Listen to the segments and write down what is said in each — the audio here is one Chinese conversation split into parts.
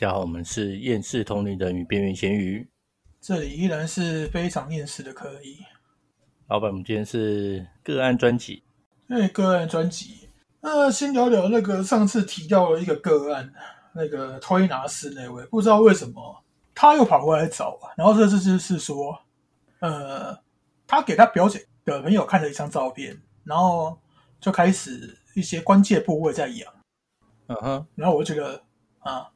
家好，我们是厌世同龄人与边缘咸鱼。这里依然是非常厌世的可以。老板，我们今天是个案专辑。对，个案专辑。那先聊聊那个上次提到了一个个案，那个推拿师那位，不知道为什么他又跑过来找啊。然后这次就是说，呃，他给他表姐的朋友看了一张照片，然后就开始一些关键部位在痒。嗯哼，然后我就觉得啊，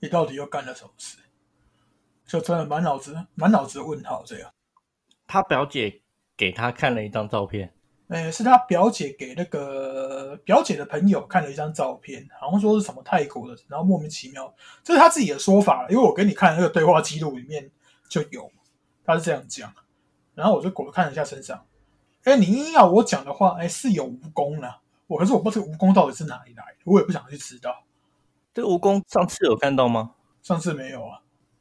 你到底又干了什么事？就真的满脑子满脑子问号这样。他表姐给他看了一张照片，诶，是他表姐给那个表姐的朋友看了一张照片，好像说是什么泰国的，然后莫名其妙，这是他自己的说法，因为我给你看那个对话记录里面就有，他是这样讲。然后我就我看了一下身上，哎，你硬要我讲的话，哎，是有蜈蚣呢。我可是我不知道这个蜈蚣到底是哪里来的，我也不想去知道。这蜈蚣上次有看到吗？上次没有啊。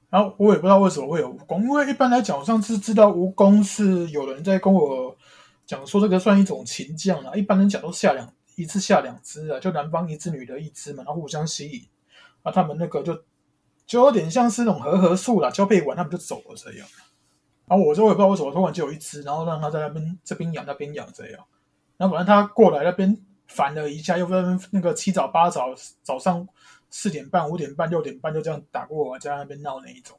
然后我也不知道为什么会有蜈蚣，因为一般来讲，上次知道蜈蚣是有人在跟我讲说这个算一种禽将啊。一般人讲都下两一次下两只啊，就男方一只女的一只嘛，然后互相吸引，啊，他们那个就就有点像是那种和合术啦，交配完他们就走了这样。然后我就也不知道为什么突然就有一只，然后让他在那边这边养那边养这样。然后反正他过来那边烦了一下，又跟那个七早八早早上。四点半、五点半、六点半就这样打过我家那边闹那一种，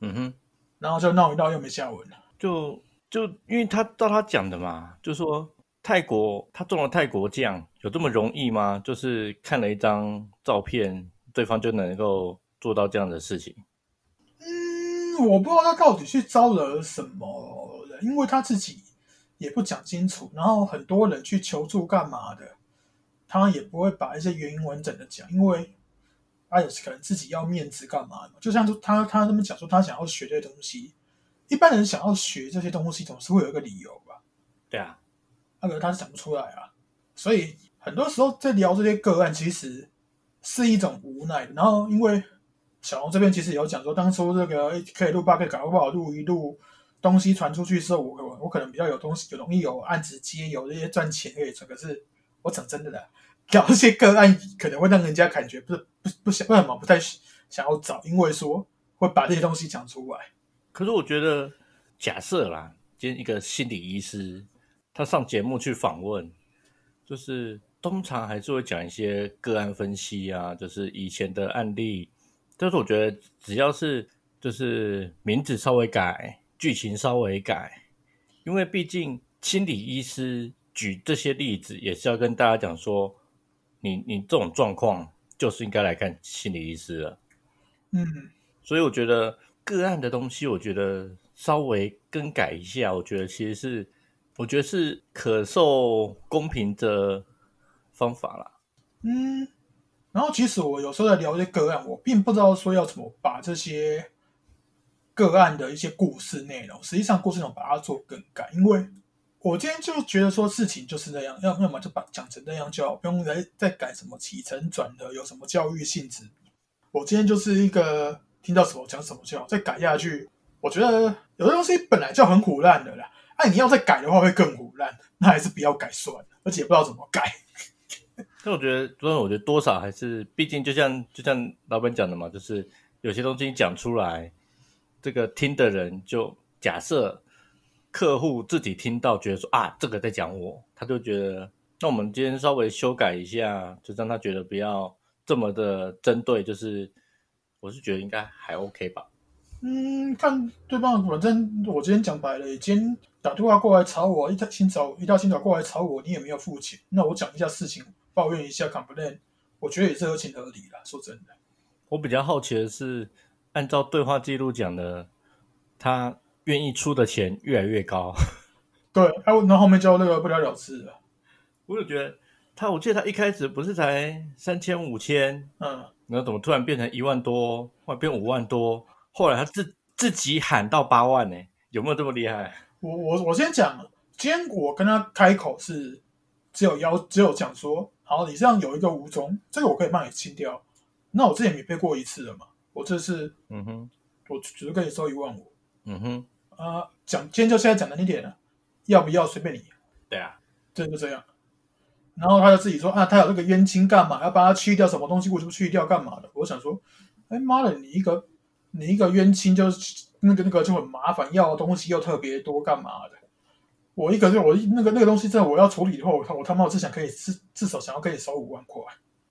嗯哼，然后就闹一闹又没下文了。就就因为他照他讲的嘛，就说泰国他中了泰国将有这么容易吗？就是看了一张照片，对方就能够做到这样的事情？嗯，我不知道他到底去招惹什么人，因为他自己也不讲清楚，然后很多人去求助干嘛的，他也不会把一些原因完整的讲，因为。他也是可能自己要面子干嘛的，就像他他他们讲说他想要学这些东西，一般人想要学这些东西总是会有一个理由吧？对啊，那个他是讲不出来啊，所以很多时候在聊这些个案，其实是一种无奈。然后因为小龙这边其实有讲说，当初这个可以录八可以搞不好录一录东西传出去之后，我我可能比较有东西，有容易有案子接，有这些赚钱可以赚。可是我讲真的啦。聊这些个案可能会让人家感觉不是不不想为什么不太想要找，因为说会把这些东西讲出来。可是我觉得，假设啦，今天一个心理医师他上节目去访问，就是通常还是会讲一些个案分析啊，就是以前的案例。但是我觉得只要是就是名字稍微改，剧情稍微改，因为毕竟心理医师举这些例子也是要跟大家讲说。你你这种状况就是应该来看心理医师了，嗯，所以我觉得个案的东西，我觉得稍微更改一下，我觉得其实是我觉得是可受公平的方法啦。嗯，然后其实我有时候在聊一些个案，我并不知道说要怎么把这些个案的一些故事内容，实际上故事内容把它做更改，因为。我今天就觉得说事情就是那样，要要么就把讲成那样就好，不用再再改什么起承转合，有什么教育性质。我今天就是一个听到什么讲什么就好，再改下去，我觉得有的东西本来就很虎烂的啦。哎，你要再改的话会更虎烂，那还是不要改算了，而且不知道怎么改。但我觉得，所以我觉得多少还是，毕竟就像就像老板讲的嘛，就是有些东西讲出来，这个听的人就假设。客户自己听到觉得说啊，这个在讲我，他就觉得那我们今天稍微修改一下，就让他觉得不要这么的针对。就是我是觉得应该还 OK 吧。嗯，看对方，反正我今天讲白了，今天打电话过来吵我，一大清早一大清早过来吵我，你也没有付钱，那我讲一下事情，抱怨一下，complain，我觉得也是合情合理的。说真的，我比较好奇的是，按照对话记录讲的，他。愿意出的钱越来越高，对，然后后面就那个不了了之了。我就觉得他，我记得他一开始不是才三千五千，嗯，然后怎么突然变成一万多，或者变五万多？后来他自自己喊到八万呢？有没有这么厉害？我我我先讲，今天我跟他开口是只有要只有讲说，好，你这样有一个五中，这个我可以帮你清掉。那我之前免费过一次了嘛？我这次，嗯哼，我只是跟你收一万五，嗯哼。啊，讲今天就现在讲的那点了，要不要随便你？对啊，这就这样。然后他就自己说啊，他有这个冤亲干嘛？要帮他去掉什么东西？为什么去掉干嘛的？我想说，哎妈的，你一个你一个冤亲就是那个那个就很麻烦，要的东西又特别多，干嘛的？我一个就我那个那个东西，真的我要处理以后，我我他妈我只想可以至至少想要可以收五万块。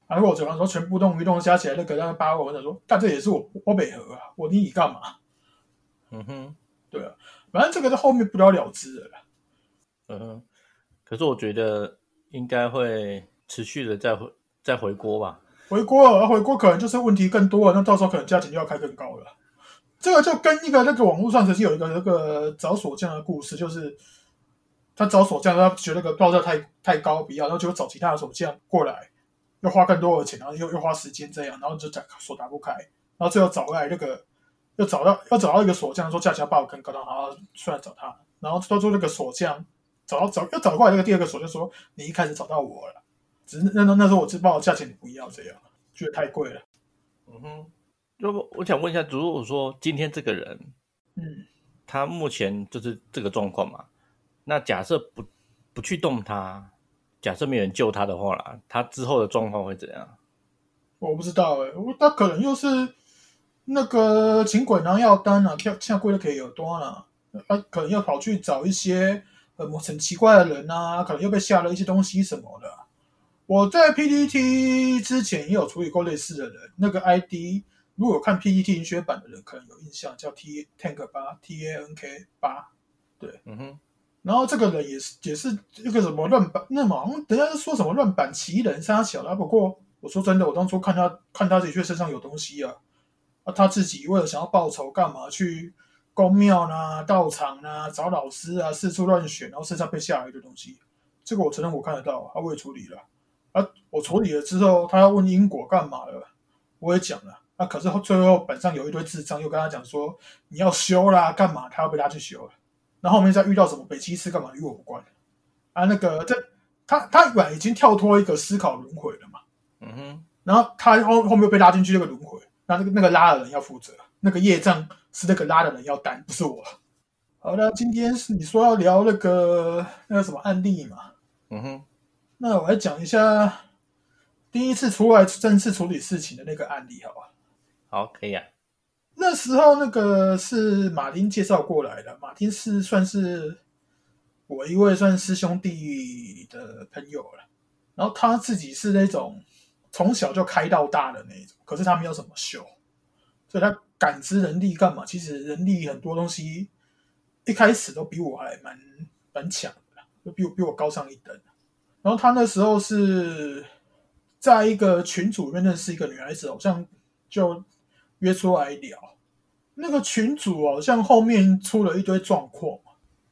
啊，如果我嘴上说全部动一动加起来那个那个八万，我想说，但这也是我我北河啊，我你你干嘛？嗯哼，对啊，反正这个在后面不了了之了。嗯，可是我觉得应该会持续的再回再回锅吧。回锅，回锅可能就是问题更多了，那到时候可能价钱就要开更高了。这个就跟一个那个网络上曾经有一个那个找锁匠的故事，就是他找锁匠，他觉得那个报价太太高，不要，然后就找其他的锁匠过来，要花更多的钱，然后又又花时间这样，然后就打锁打不开，然后最后找来那个又找到要找到一个锁匠，说价钱要报更高，然后出来找他，然后到最后那个锁匠找到找要找过来那个第二个锁匠说，你一开始找到我了。只是那那那时候我知报价钱你不要这样，觉得太贵了。嗯哼，要不我想问一下，如果说今天这个人，嗯，他目前就是这个状况嘛？那假设不不去动他，假设没有人救他的话啦，他之后的状况会怎样？我不知道哎、我他可能又是那个请鬼拿药单啊，跳下跪的可以有多了，他可能要跑去找一些呃很奇怪的人啊，可能又被下了一些东西什么的。我在 PPT 之前也有处理过类似的人，那个 ID 如果有看 PPT 学版的人可能有印象，叫 T Tank 八 T A N K 八。对嗯哼，然后这个人也是也是一个什么乱版，那么好像人家是说什么乱版奇人杀小啦。不过我说真的，我当初看他看他的确身上有东西啊，啊他自己为了想要报仇，干嘛去宫庙啦、道场啦、找老师啊，四处乱选，然后身上被下来的东西，这个我承认我看得到，啊我也处理了。啊，我处理了之后，他要问因果干嘛了，我也讲了。啊，可是最后本上有一堆智障又跟他讲说你要修啦，干嘛？他要被拉去修了。然后后面再遇到什么北七师干嘛与我无关啊？那个这他他本来已经跳脱一个思考轮回了嘛，嗯哼，然后他后后面又被拉进去这个轮回，那那个那个拉的人要负责，那个业障是那个拉的人要担，不是我。好的，今天是你说要聊那个那个什么案例嘛？嗯哼，那我来讲一下第一次出来正式处理事情的那个案例，好吧？好，可以啊。那时候那个是马丁介绍过来的，马丁是算是我一位算师兄弟的朋友了。然后他自己是那种从小就开到大的那一种，可是他没有什么修，所以他感知能力干嘛？其实人力很多东西一开始都比我还蛮蛮强的啦，就比我比我高上一等。然后他那时候是在一个群组里面认识一个女孩子，好像就约出来聊。那个群主好像后面出了一堆状况，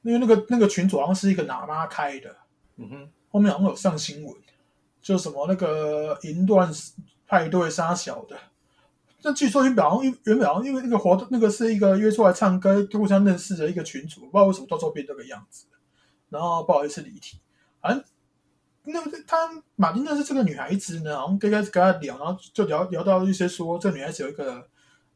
因为那个那个群主好像是一个喇嘛开的，嗯哼，后面好像有上新闻，就什么那个淫乱派对杀小的。那据说原本好像原本好像因为那个活动那个是一个约出来唱歌互相认识的一个群主，不知道为什么到时候变这个样子。然后不好意思离题，反正那个他马丁认识这个女孩子呢，好像刚开始跟她聊，然后就聊聊到一些说这个女孩子有一个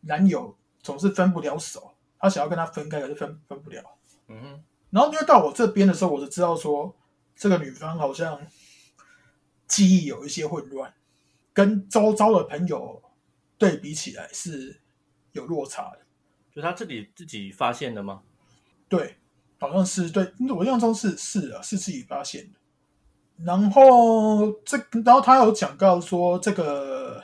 男友总是分不了手，她想要跟她分开，可是分分不了。嗯哼，然后因为到我这边的时候，我就知道说这个女方好像记忆有一些混乱，跟周遭的朋友对比起来是有落差的。就他自己自己发现的吗？对，好像是对，我印象中是是啊，是自己发现的。然后这，然后他有讲到说，这个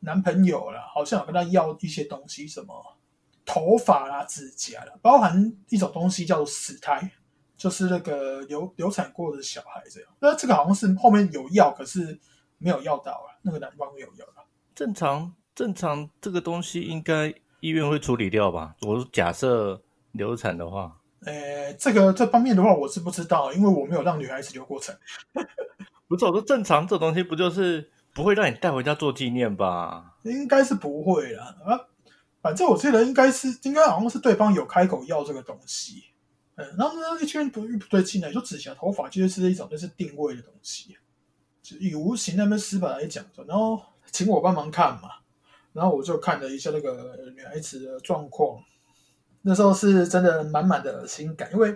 男朋友啦，好像有跟他要一些东西，什么头发啦、指甲啦，包含一种东西叫做死胎，就是那个流流产过的小孩这样。那这个好像是后面有药，可是没有药到啊，那个男方没有药到。正常正常，这个东西应该医院会处理掉吧？我假设流产的话，呃，这个这方面的话，我是不知道，因为我没有让女孩子流过产。不是我说正常这东西不就是不会让你带回家做纪念吧？应该是不会啦啊，反正我记得应该是应该好像是对方有开口要这个东西，嗯，然后呢一圈不不对劲呢，就指甲头发其实是一种就是定位的东西，就以无形那边司法来讲的，然后请我帮忙看嘛，然后我就看了一下那个女孩子的状况，那时候是真的满满的恶心感，因为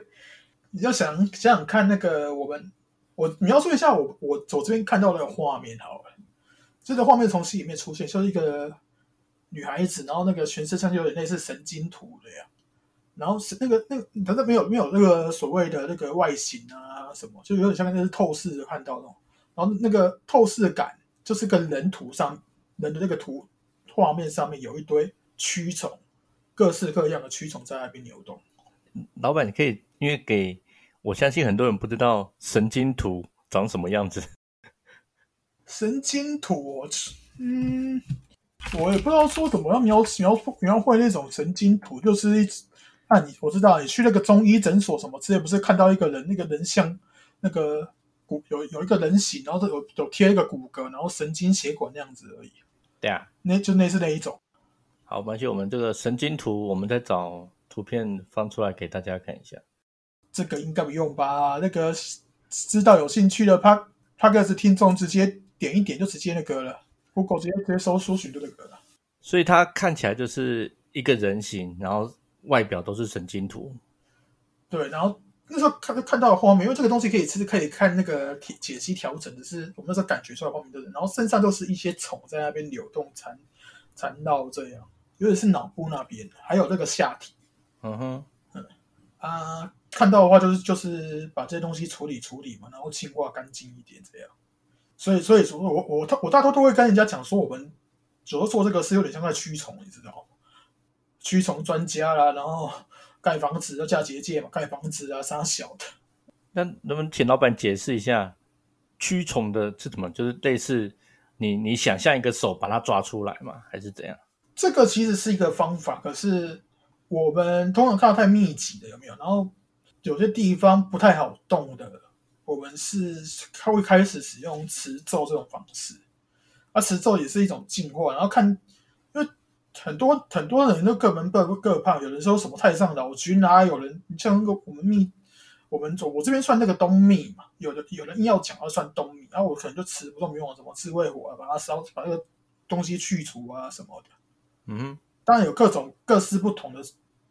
你要想想想看那个我们，我描述一下我我我这边看到的画面好了。这个画面从戏里面出现，就是一个女孩子，然后那个全身上就有点类似神经图的呀。然后是那个那个，它那没有没有那个所谓的那个外形啊什么，就有点像那是透视的看到那种。然后那个透视感就是跟人图上人的那个图画面上面有一堆蛆虫，各式各样的蛆虫在那边流动。老板，你可以因为给我相信很多人不知道神经图长什么样子。神经图，嗯，我也不知道说怎么样描描描绘那种神经图，就是一，那你我知道你去那个中医诊所什么之类，不是看到一个人那个人像那个骨有有一个人形，然后有有贴一个骨骼，然后神经血管那样子而已。对啊，那就类似那一种。好，关系我们这个神经图，我们再找图片放出来给大家看一下。这个应该不用吧？那个知道有兴趣的 a p a k 听众直接。点一点就直接那个了，Google 直接直接搜搜寻就那个了。所以它看起来就是一个人形，然后外表都是神经图。对，然后那时候看看到画面，因为这个东西可以其实可以看那个解解析调整的是我们那时候感觉出来画面的人，然后身上都是一些虫在那边流动缠缠绕这样，尤其是脑部那边，还有那个下体。嗯哼，嗯啊，看到的话就是就是把这些东西处理处理嘛，然后净化干净一点这样。所以，所以说，我我他我大多都会跟人家讲说，我们主要做这个是有点像在驱虫，你知道吗？驱虫专家啦，然后盖房子要架结界嘛，盖房子啊，啥小的。那能不能请老板解释一下驱虫的是怎么？就是类似你你想象一个手把它抓出来吗？还是怎样？这个其实是一个方法，可是我们通常看到太密集的有没有？然后有些地方不太好动的。我们是它会开始使用持咒这种方式，而持咒也是一种进化。然后看，很多很多人都各门各各派，有人说什么太上老君啊，有人像那个我们密，我们我我这边算那个东密嘛，有的有人硬要讲要算东密，然后我可能就持不动明王什么智慧火，把它烧，把那个东西去除啊什么的。嗯，当然有各种各式不同的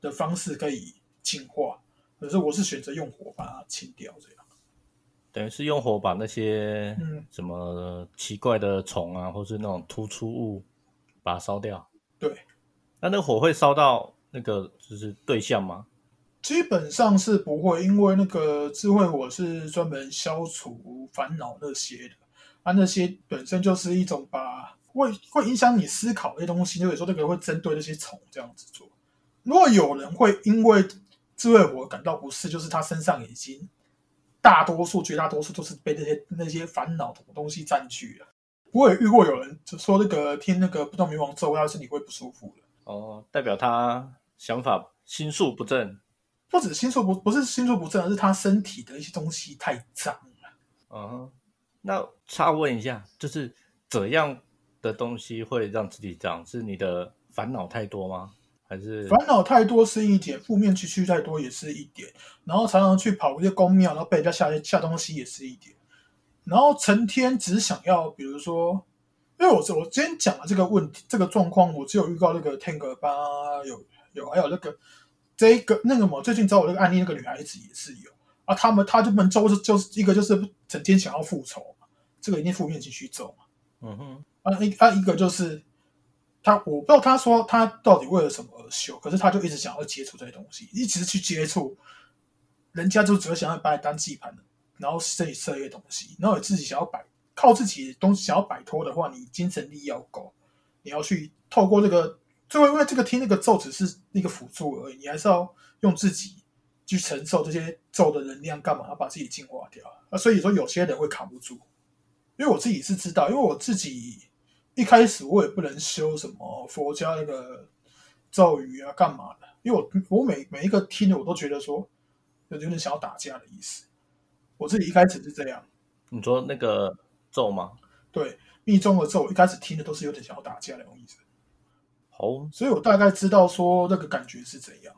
的方式可以净化，可是我是选择用火把它清掉这样。等于是用火把那些什么奇怪的虫啊，或是那种突出物，把它烧掉。对，那那个火会烧到那个就是对象吗？基本上是不会，因为那个智慧火是专门消除烦恼那些的，啊，那些本身就是一种把会会影响你思考的东西，就有时候那个会针对那些虫这样子做。如果有人会因为智慧火感到不适，就是他身上已经。大多数、绝大多数都是被那些那些烦恼的东西占据了。我也遇过有人就说那个听那个不动明王咒，他身体会不舒服的。哦，代表他想法心术不正。不止心术不不是心术不正，而是他身体的一些东西太脏了。嗯，那插问一下，就是怎样的东西会让自己脏？是你的烦恼太多吗？还是烦恼太多是一点，负面情绪太多也是一点，然后常常去跑一些公庙，然后被人家下下东西也是一点，然后成天只想要，比如说，因为我我今天讲的这个问题，这个状况，我只有预告那个 Tank 吧，有有，还有那个这个那个嘛，最近找我那个案例那个女孩子也是有。啊，他们他就们就是就是一个就是整天想要复仇嘛，这个一定负面情绪重嘛，嗯哼，啊一啊一个就是。他我不知道他说他到底为了什么而修，可是他就一直想要接触这些东西，一直去接触，人家就只会想要把你当祭盘的，然后设设一些东西，然后你自己想要摆靠自己东西想要摆脱的话，你精神力要够，你要去透过这个，最后因为这个听那个咒只是一个辅助而已，你还是要用自己去承受这些咒的能量，干嘛要把自己净化掉啊？所以说有些人会扛不住，因为我自己是知道，因为我自己。一开始我也不能修什么佛家那个咒语啊，干嘛的？因为我我每每一个听的我都觉得说有点想要打架的意思。我自己一开始是这样。你说那个咒吗？对，密宗的咒，一开始听的都是有点想要打架那种意思。好，所以我大概知道说那个感觉是怎样。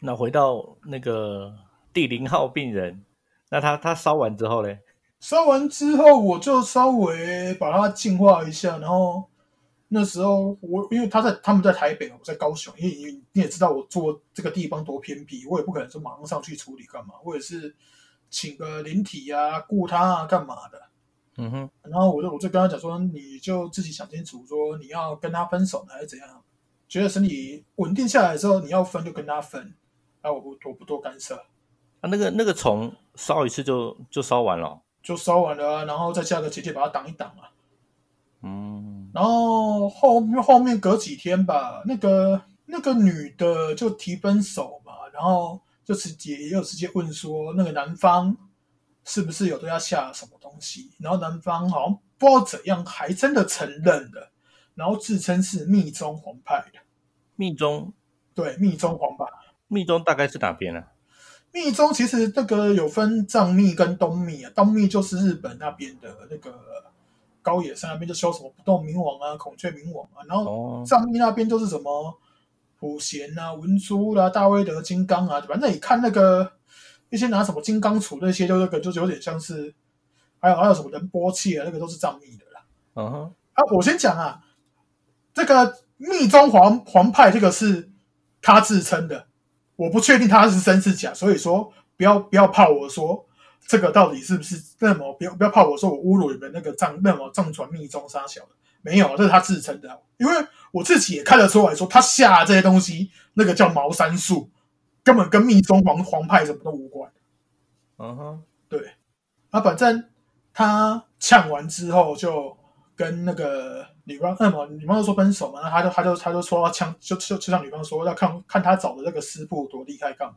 那回到那个第零号病人，那他他烧完之后嘞？烧完之后，我就稍微把它净化一下，然后那时候我因为他在他们在台北，我在高雄，因为你也知道我做这个地方多偏僻，我也不可能说马上上去处理干嘛，或者是请个灵体啊、雇他啊干嘛的。嗯哼，然后我就我就跟他讲说，你就自己想清楚，说你要跟他分手呢，还是怎样？觉得身体稳定下来之后，你要分就跟他分，那，我不我不多干涉，啊，那个那个虫烧一次就就烧完了，就烧完了啊，然后再加个结界把它挡一挡啊。嗯，然后后后面隔几天吧，那个那个女的就提分手嘛，然后就直接也有直接问说，那个男方是不是有对他下什么东西？然后男方好像不知道怎样，还真的承认了，然后自称是密宗皇派的，密宗对，密宗皇派。密宗大概是哪边呢、密宗其实那个有分藏密跟东密啊，东密就是日本那边的那个高野山那边就修什么不动明王啊、孔雀明王啊，然后哦，藏密那边就是什么普贤啊、文殊啦、大威德金刚啊，反正你看那个一些拿什么金刚杵那些，就那个就是有点像是，还有还有什么人波切啊，那个都是藏密的啦。嗯哼，啊，我先讲啊，这个密宗皇皇派这个是他自称的，我不确定他是真是假，所以说不要不要怕我说这个到底是不是那么不要不要怕我说我侮辱你们那个藏那么藏传密宗杀小的，没有，这是他自称的，因为我自己也看得出来说他下的这些东西，那个叫茅山术，根本跟密宗皇皇派什么都无关。嗯哼，对，啊，反正他呛完之后就跟那个女方，那么女方就说分手嘛，那他就他就他就说要呛，就就就像女方说要看看他找的那个师傅多厉害干嘛。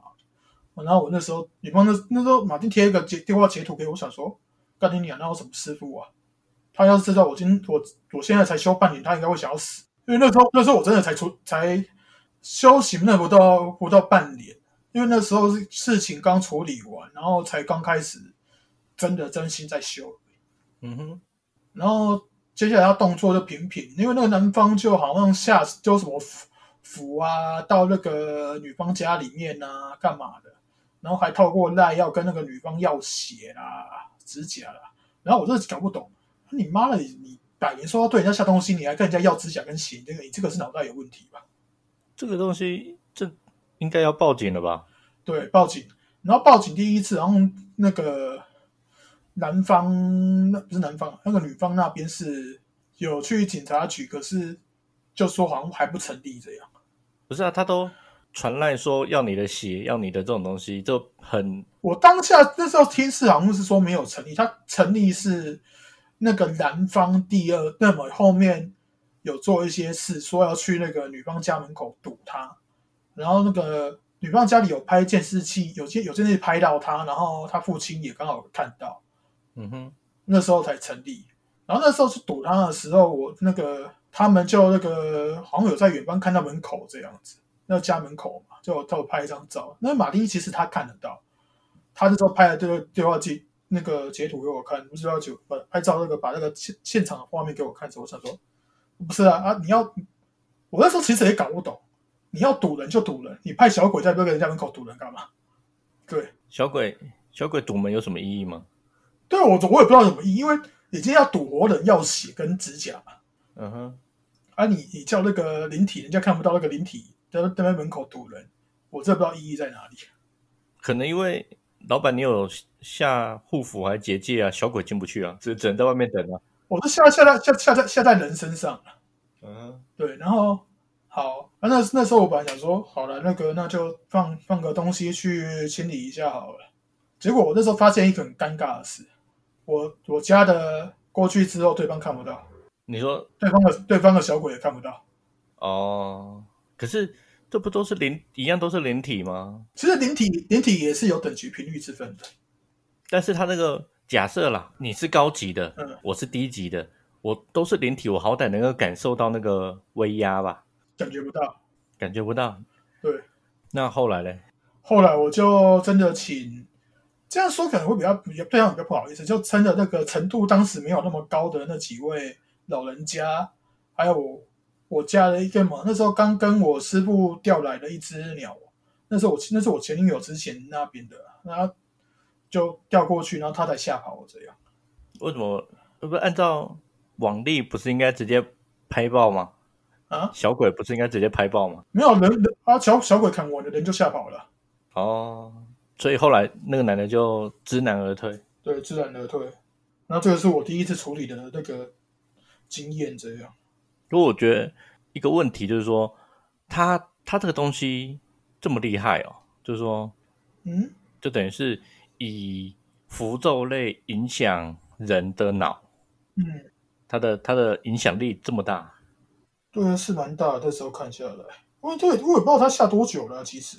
然后我那时候女方那那时候马丁贴一个截电话截图给我，我想说干你娘，那有什么师傅啊？他要是知道我今我我现在才修半年，他应该会想要死，因为那时候那时候我真的才出才修行那不到不到半年。因为那时候是事情刚处理完，然后才刚开始真的真心在修，嗯哼，然后接下来他动作就频频，因为那个男方就好像下就什么符符啊，到那个女方家里面啊，干嘛的，然后还透过赖要跟那个女方要血啦、指甲啦，然后我真的搞不懂，你妈的，你你百年说要对人家下东西，你还跟人家要指甲跟血，你这个你这个是脑袋有问题吧？这个东西这应该要报警了吧？对，报警，然后报警第一次，然后那个男方那不是男方，那个女方那边是有去警察局，可是就说好像还不成立这样。不是啊，他都传来说要你的血，要你的这种东西，就很我当下那时候听是好像是说没有成立，他成立是那个男方第二，那么后面有做一些事，说要去那个女方家门口堵他，然后那个女方家里有拍监视器，有些有监视器拍到他，然后他父亲也刚好看到，嗯哼，那时候才成立。然后那时候去堵他的时候，我那个他们就那个好像有在远方看到门口这样子，那家门口嘛，就他有拍一张照。那马丁其实他看得到，他那时候拍了这个对话记那个截图给我看，不是要就把拍照那个把那个现现场的画面给我看的时候，我想说不是啊啊，你要我那时候其实也搞不懂，你要堵人就堵人，你派小鬼在那个人家门口堵人干嘛？对，小鬼小鬼堵门有什么意义吗？对我我也不知道什么意义，因为已经要堵活人，要血跟指甲嘛。嗯哼，啊你，你叫那个灵体，人家看不到那个灵体在在那门口堵人，我这不知道意义在哪里。可能因为老板你有下护符还结界啊，小鬼进不去啊，只只能在外面等啊。我是下下在下下在下在人身上了，嗯，对，然后好，啊、那那时候我本来想说，好了，那个那就放放个东西去清理一下好了。结果我那时候发现一个很尴尬的事，我我家的过去之后，对方看不到，你说对方的对方的小鬼也看不到。哦，可是这不都是灵一样都是灵体吗？其实灵体灵体也是有等级频率之分的，但是他那个假设啦，你是高级的，嗯我是低级的，我都是灵体，我好歹能够感受到那个威压吧？感觉不到。感觉不到。对，那后来嘞？后来我就真的请，这样说可能会比较比较对他比较不好意思，就真的那个程度当时没有那么高的那几位老人家，还有我加了一个嘛，那时候刚跟我师傅调来了一只鸟，那时候我那是我前女友之前那边的，然后就调过去，然后他才吓跑我这样。为什么？不是按照往例，不是应该直接拍爆吗？啊，小鬼不是应该直接拍爆吗？没有人人啊，小小鬼砍我的人就吓跑了，哦，所以后来那个男的就知难而退。对，知难而退。那这个是我第一次处理的那个经验，这样。不过我觉得一个问题就是说，他他这个东西这么厉害哦，就是说，嗯，就等于是以符咒类影响人的脑，嗯，它的它的影响力这么大，对啊，是蛮大的。那时候看下来，我对我也不知道他下多久了，其实。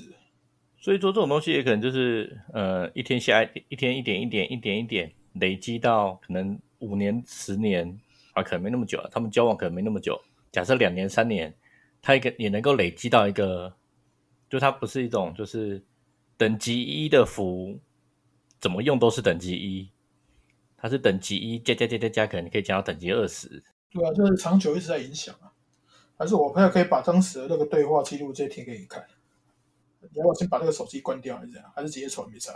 所以说这种东西也可能就是呃一天下一天一点一点一点一点累积到可能五年十年啊，可能没那么久了。他们交往可能没那么久，假设两年三年，他一个也能够累积到一个，就它不是一种就是等级一的符，怎么用都是等级一，它是等级一加加加加加，可能可以加到等级二十。对啊，就是长久一直在影响啊。还是我朋友可以把当时的那个对话记录直接贴给你看。你要不要先把那个手机关掉，还是？还是直接传没啥？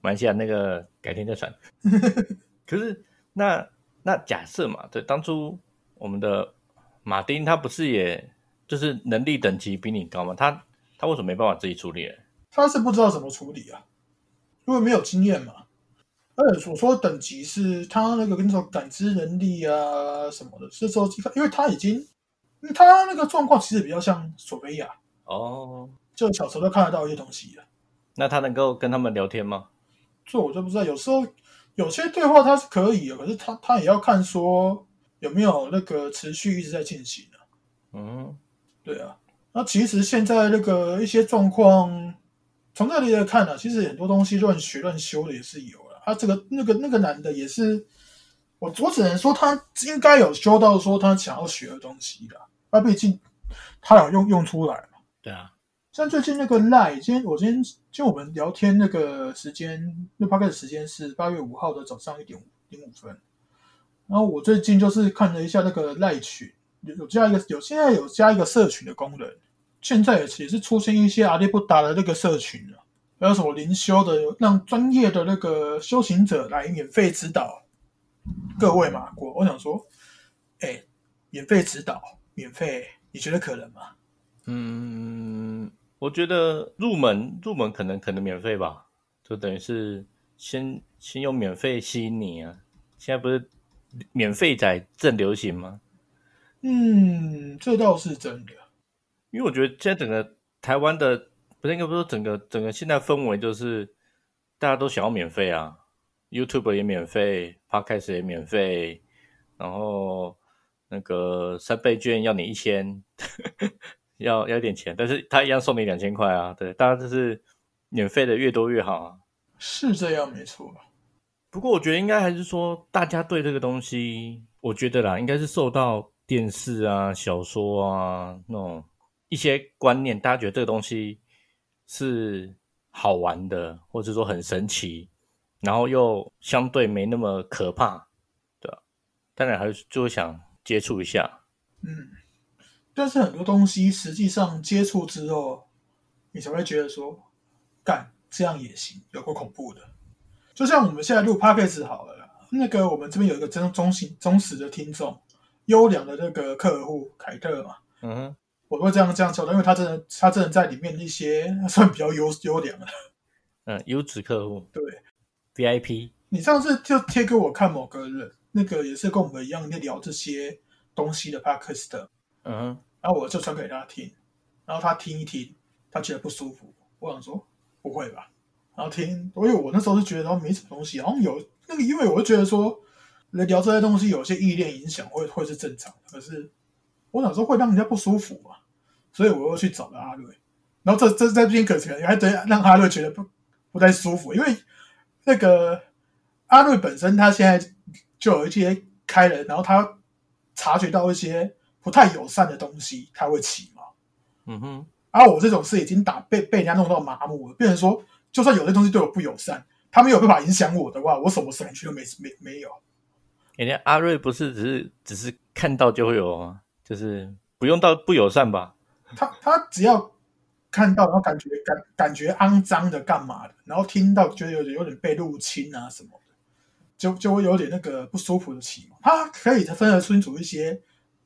马来西亚那个改天再传。可是那那假设嘛，对，当初我们的马丁他不是也就是能力等级比你高吗？他他为什么没办法自己处理？他是不知道怎么处理啊，因为没有经验嘛。而且我说等级是他那个跟你说感知能力啊什么的，是说因为他已经因为他那个状况其实比较像索菲亚哦。就小时候都看得到一些东西了，那他能够跟他们聊天吗？这我就不知道。有时候有些对话他是可以的，可是他他也要看说有没有那个持续一直在进行的。嗯，对啊。那其实现在那个一些状况，从这里来看呢，其实很多东西乱学乱修的也是有了。他这个那个那个男的也是，我我只能说他应该有修到说他想要学的东西的。那毕竟他有用用出来嘛。对啊。像最近那个赖，今天我今天就我们聊天那个时间，那大概的时间是八月五号的早上一点零五分。然后我最近就是看了一下那个赖群，有加一个有现在有加一个社群的功能，现在也是出现一些阿里不达的那个社群了，还有什么灵修的，让专业的那个修行者来免费指导各位嘛。我我想说，哎，免费指导，免费，你觉得可能吗？嗯。我觉得入门入门可能可能免费吧，就等于是先先用免费吸引你啊。现在不是免费仔正流行吗？嗯，这倒是真的。因为我觉得现在整个台湾的，不是应该不是整个整个现在氛围就是大家都想要免费啊，YouTube 也免费，Podcast 也免费，然后那个三倍券要你一千。要要点钱，但是他一样送你两千块啊！对，大家就是免费的越多越好啊，是这样没错。不过我觉得应该还是说，大家对这个东西，我觉得啦，应该是受到电视啊、小说啊那种一些观念，大家觉得这个东西是好玩的，或者说很神奇，然后又相对没那么可怕，对吧？当然还是就会想接触一下，嗯。但是很多东西实际上接触之后，你才会觉得说，干这样也行，有够恐怖的。就像我们现在录 podcast 好了，那个我们这边有一个真忠心忠实的听众，优良的那个客户凯特嘛，嗯，我会这样这样叫的，因为他真的他真的在里面一些算比较优优良的，嗯，优质客户，对，VIP。你上次就贴给我看某个人，那个也是跟我们一样在聊这些东西的 podcast。嗯，然后我就传给他听，然后他听一听，他觉得不舒服。我想说不会吧，然后听，因为我那时候是觉得没什么东西，然后有那个，因为我就觉得说聊这些东西有些意念影响会会是正常，可是我想说会让人家不舒服嘛，所以我又去找了阿瑞，然后这这在这边可能还得让阿瑞觉得不不太舒服，因为那个阿瑞本身他现在就有一些开了，然后他察觉到一些。不太友善的东西，他会起毛。嗯哼，而我这种是已经打被被人家弄到麻木了，变成说，就算有些东西对我不友善，他没有办法影响我的话，我什么神去都没没没有。人家阿瑞不是只是只是看到就会有吗？就是不用到不友善吧？他他只要看到，然后感觉感感觉肮脏的干嘛的，然后听到觉得有点有点被入侵啊什么的，就就会有点那个不舒服的起毛。他可以分得清楚一些。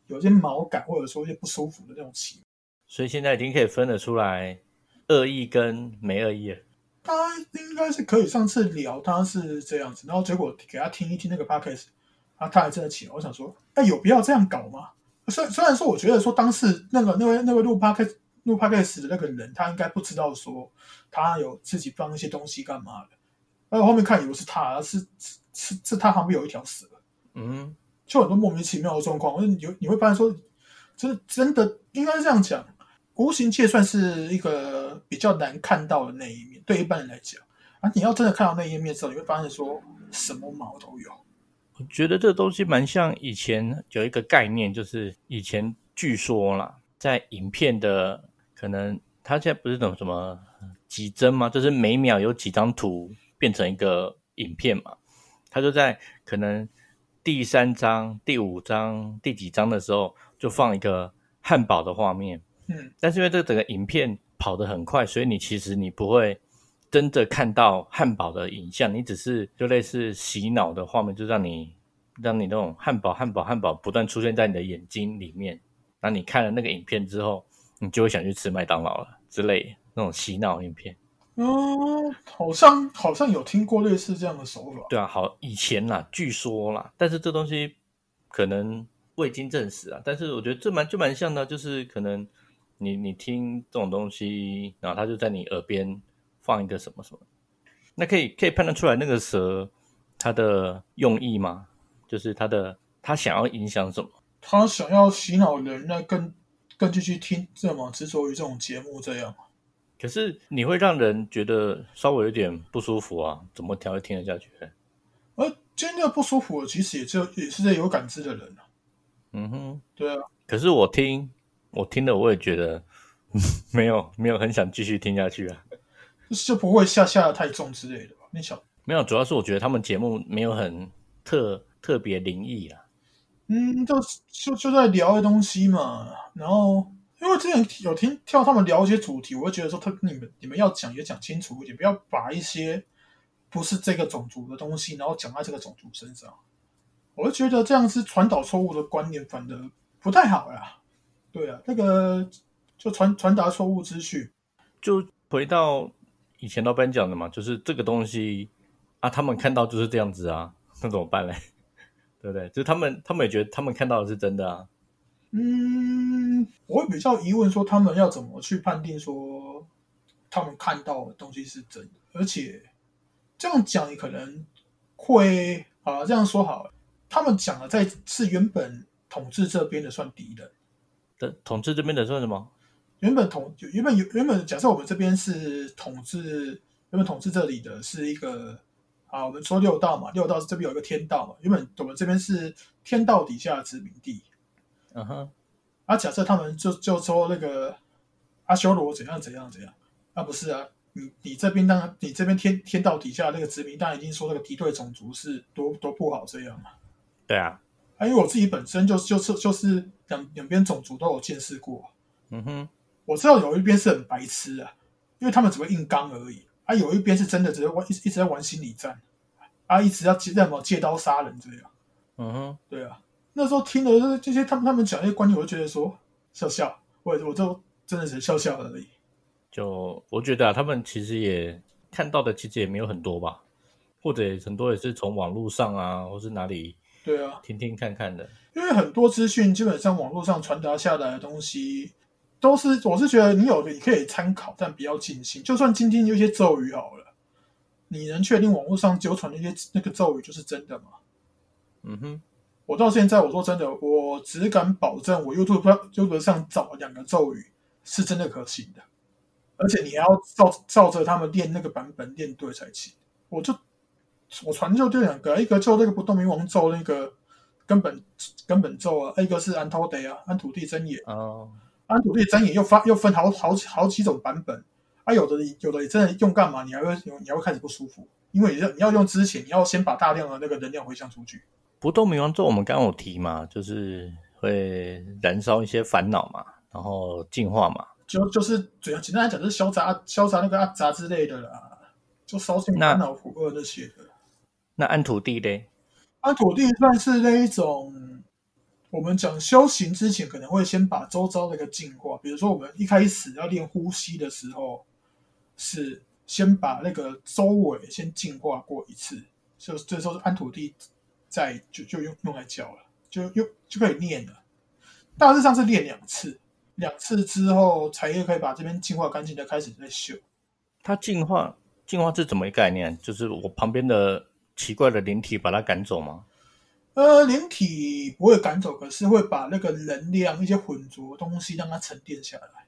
有些毛感，或者说一些不舒服的那种情，所以现在已经可以分得出来恶意跟没恶意了。他应该是可以，上次聊他是这样子，然后结果给他听一听那个 podcast，啊，他还真的起了。我想说，哎，有必要这样搞吗？虽虽然说，我觉得说当时那个那位那位录 podcast 录 podcast 的那个人，他应该不知道说他有自己放一些东西干嘛的。然后后面看以为是他，是是是是他旁边有一条蛇，嗯，就很多莫名其妙的状况。你你你会发现说，真真的应该是这样讲，无形界算是一个比较难看到的那一面，对一般人来讲啊，你要真的看到那一面之后，你会发现说什么毛都有。我觉得这东西蛮像以前有一个概念，就是以前据说啦，在影片的可能，它现在不是那种什么几帧吗？就是每秒有几张图变成一个影片嘛。它就在可能第三章、第五章、第几章的时候，就放一个汉堡的画面。嗯，但是因为这个整个影片跑得很快，所以你其实你不会真的看到汉堡的影像，你只是就类似洗脑的画面，就让你让你那种汉堡、汉堡、汉堡不断出现在你的眼睛里面。那你看了那个影片之后，你就会想去吃麦当劳了之类那种洗脑影片。嗯，好像好像有听过类似这样的手法。对啊，好以前啦，据说啦，但是这东西可能未经证实啊。但是我觉得这蛮就蛮像的，就是可能你你听这种东西，然后他就在你耳边放一个什么什么，那可以可以判断出来那个蛇它的用意吗？就是它的它想要影响什么？他想要洗脑人，那更更继续听这么执着于这种节目这样。可是你会让人觉得稍微有点不舒服啊，怎么调会听得下去？而真的不舒服的，其实也只有也是在有感知的人啊。嗯哼，对啊，可是我听我听了，我也觉得 没有没有很想继续听下去啊。就不会下下的太重之类的吧？你想？没有，主要是我觉得他们节目没有很特特别灵异啊。嗯，就就就在聊的东西嘛，然后。因为之前有听听到他们聊一些主题，我会觉得说他你们你们要讲也讲清楚一点，不要把一些不是这个种族的东西，然后讲在这个种族身上。我会觉得这样是传导错误的观念，反而不太好呀。对啊，那个就传传达错误资讯，就回到以前老板讲的嘛，就是这个东西啊，他们看到就是这样子啊，那怎么办嘞？对不对？就是他们他们也觉得他们看到的是真的啊。嗯，我会比较疑问说，他们要怎么去判定说他们看到的东西是真的？而且这样讲，你可能会啊，这样说好了，他们讲的在是原本统治这边的算敌人的统治这边的算什么？原本统原本原本假设我们这边是统治，原本统治这里的是一个啊，我们说六道嘛，六道这边有一个天道嘛，原本我们这边是天道底下的殖民地。嗯哼，啊，假设他们就就说那个阿修罗怎样怎样怎样，啊不是啊，你你这边当然你这边天天道底下那个殖民，当然已经说那个敌对种族是多多不好这样嘛。对啊，啊，因为我自己本身就就是就是两两边种族都有见识过。嗯哼，我知道有一边是很白痴啊，因为他们只会硬刚而已。啊，有一边是真的只是玩一一直在玩心理战，啊，一直要借什么借刀杀人这样。嗯哼，对啊。那时候听了这些，他们他们讲一些观念，我就觉得说笑笑，我我就真的是笑笑而已。就我觉得啊，他们其实也看到的，其实也没有很多吧，或者很多也是从网络上啊，或是哪里对啊听听看看的。因为很多资讯基本上网络上传达下来的东西，都是我是觉得你有的你可以参考，但不要尽信。就算今天有些咒语好了，你能确定网络上流传那些那个咒语就是真的吗？嗯哼。我到现在，我说真的，我只敢保证，我 YouTube YouTube 上找两个咒语是真的可行的，而且你要照照着他们练那个版本练对才行。我就我传就这两个，一个就那个不动明王咒那个根本根本咒啊，一个是安托德啊，安土地真言哦，安土地真言又发又分好好好几种版本啊，有的有的你真的用干嘛，你还会你还会开始不舒服，因为你要你要用之前，你要先把大量的那个能量回向出去。不动明王咒，我们刚刚有提嘛，就是会燃烧一些烦恼嘛，然后净化嘛，就就是主要简单来讲，就是消杂消杂那个阿杂之类的啦，就烧尽烦恼苦厄那些的。那安土地嘞？安土地算是那一种，我们讲修行之前，可能会先把周遭那个净化，比如说我们一开始要练呼吸的时候，是先把那个周围先净化过一次，就这时候是安土地。在就就用用来教了，就用就可以念了。大致上是练两次，两次之后，才可以把这边净化干净的，开始在修。它净化净化是怎么一个概念？就是我旁边的奇怪的灵体把它赶走吗？呃，灵体不会赶走，可是会把那个能量、一些浑浊的东西让它沉淀下来。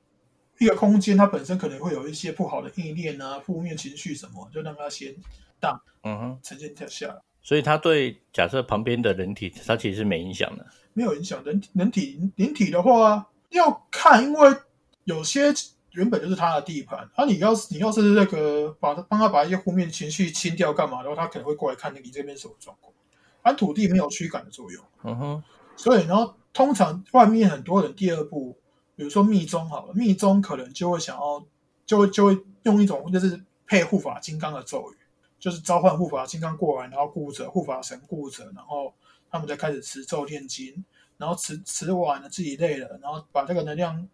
一个空间它本身可能会有一些不好的意念啊、负面情绪什么，就让它先荡，嗯哼，沉淀掉下来。所以它对假设旁边的人体，它其实是没影响的。没有影响。人人体灵体的话要看，因为有些原本就是他的地盘，啊，你要是你要是那个把他帮他把一些负面情绪清掉，干嘛？然后他可能会过来看你这边什么状况。而土地没有驱赶的作用，嗯哼，所以然后通常外面很多人第二步，比如说密宗好了，密宗可能就会想要就会就会用一种就是配护法金刚的咒语，就是召唤护法金刚过来，然后顾着护法神顾着，然后他们再开始持咒念经，然后持持完了自己累了，然后把这个能量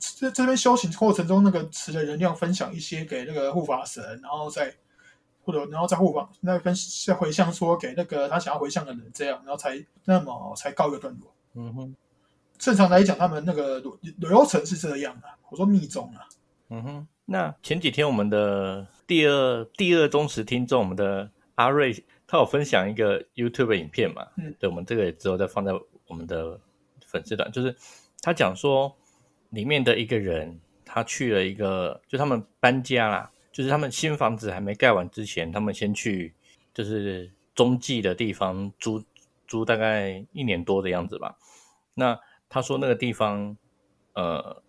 这这边修行过程中那个持的能量分享一些给那个护法神，然后再或者然后再护法那分再回向说给那个他想要回向的人，这样然后才那么才告一个段落。嗯哼，正常来讲，他们那个流流程是这样的。我说密宗啊，嗯哼。那前几天我们的第二第二忠实听众，我们的阿瑞，他有分享一个 YouTube 影片嘛？嗯，对，我们这个之后再放在我们的粉丝团，就是他讲说里面的一个人，他去了一个，就他们搬家啦，就是他们新房子还没盖完之前，他们先去就是中继的地方租租大概一年多的样子吧。那他说那个地方，呃，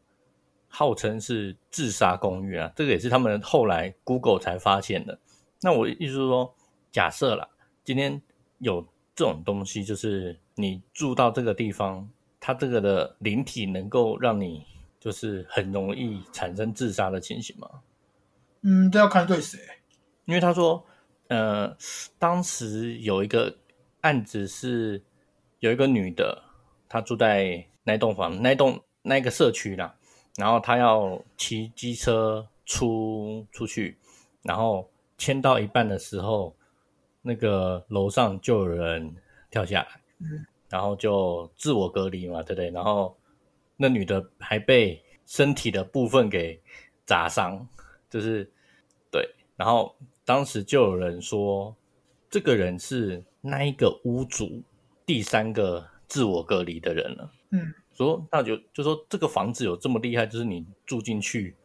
号称是自杀公寓啊，这个也是他们后来 Google 才发现的。那我意思是说，假设啦，今天有这种东西，就是你住到这个地方，它这个的灵体能够让你就是很容易产生自杀的情形吗？嗯，这要看对谁。因为他说，呃，当时有一个案子是有一个女的，她住在那栋房、那栋那个社区啦，然后他要骑机车出出去，然后牵到一半的时候，那个楼上就有人跳下来，嗯，然后就自我隔离嘛，对不对？然后那女的还被身体的部分给砸伤，就是对，然后当时就有人说，这个人是那一个屋主第三个自我隔离的人了。嗯，说那就就说这个房子有这么厉害，就是你住进去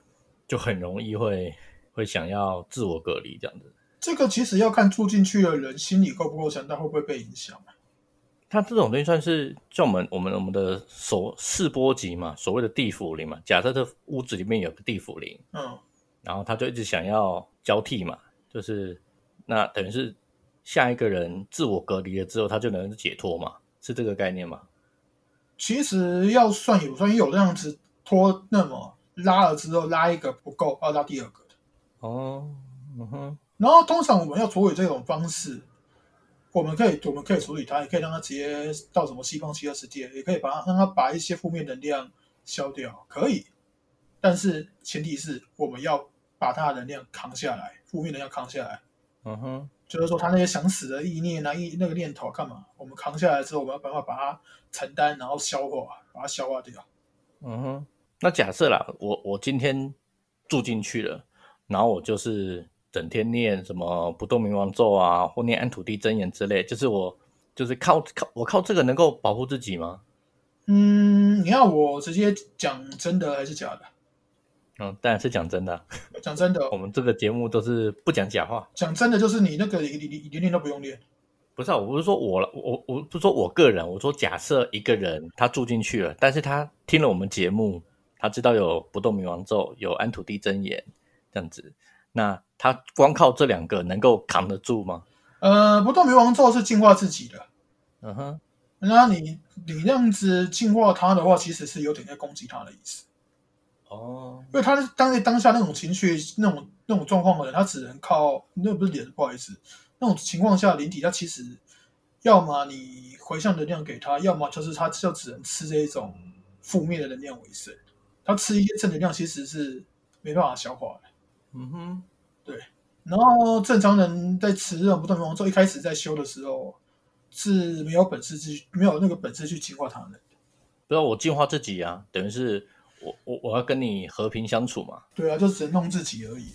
就很容易会会想要自我隔离这样子。这个其实要看住进去的人心理够不够强大，会不会被影响。它这种东西算是像我们我们我们的所四波级嘛，所谓的地府灵嘛。假设这屋子里面有个地府灵，嗯，然后他就一直想要交替嘛，就是那等于是下一个人自我隔离了之后，他就能解脱嘛，是这个概念吗？其实要算有算，有这样子拖那么拉了之后拉一个不够，要拉第二个的。哦，嗯哼，然后通常我们要处理这种方式，我们可以我们可以处理它，也可以让它直接到什么西方极乐世界，也可以把它让它把一些负面能量消掉，可以。但是前提是我们要把它的能量扛下来，负面能量扛下来，嗯哼，就是说他那些想死的意念啊、意那个念头干嘛？我们扛下来之后，我们要办法把它承担，然后消化，把它消化掉。嗯哼。那假设啦，我我今天住进去了，然后我就是整天念什么不动明王咒啊，或念安土地真言之类，就是我就是靠靠我靠这个能够保护自己吗？嗯，你要我直接讲真的还是假的？嗯，当然是讲真的啊。讲真的我，们这个节目都是不讲假话。讲真的就是你那个你你你连练都不用练。不是啊，我不是说我了，我我不是说我个人，我说假设一个人他住进去了，但是他听了我们节目，他知道有不动明王咒，有安土地真言这样子，那他光靠这两个能够扛得住吗？呃，不动明王咒是净化自己的，嗯哼，那你你这样子净化他的话，其实是有点在攻击他的意思。哦，因为他当在当下那种情绪、那种那种状况的人，他只能靠那不是脸，不好意思，那种情况下，灵体他其实要么你回向能量给他，要么就是他就只能吃这一种负面的能量为生。他吃一些正能量其实是没办法消化的。嗯哼，对然后正常人在吃这种不动明王咒一开始在修的时候是没有本事去没有那个本事去净化他们的。不知道我净化自己啊，等于是我我我要跟你和平相处嘛，对啊，就只能弄自己而已。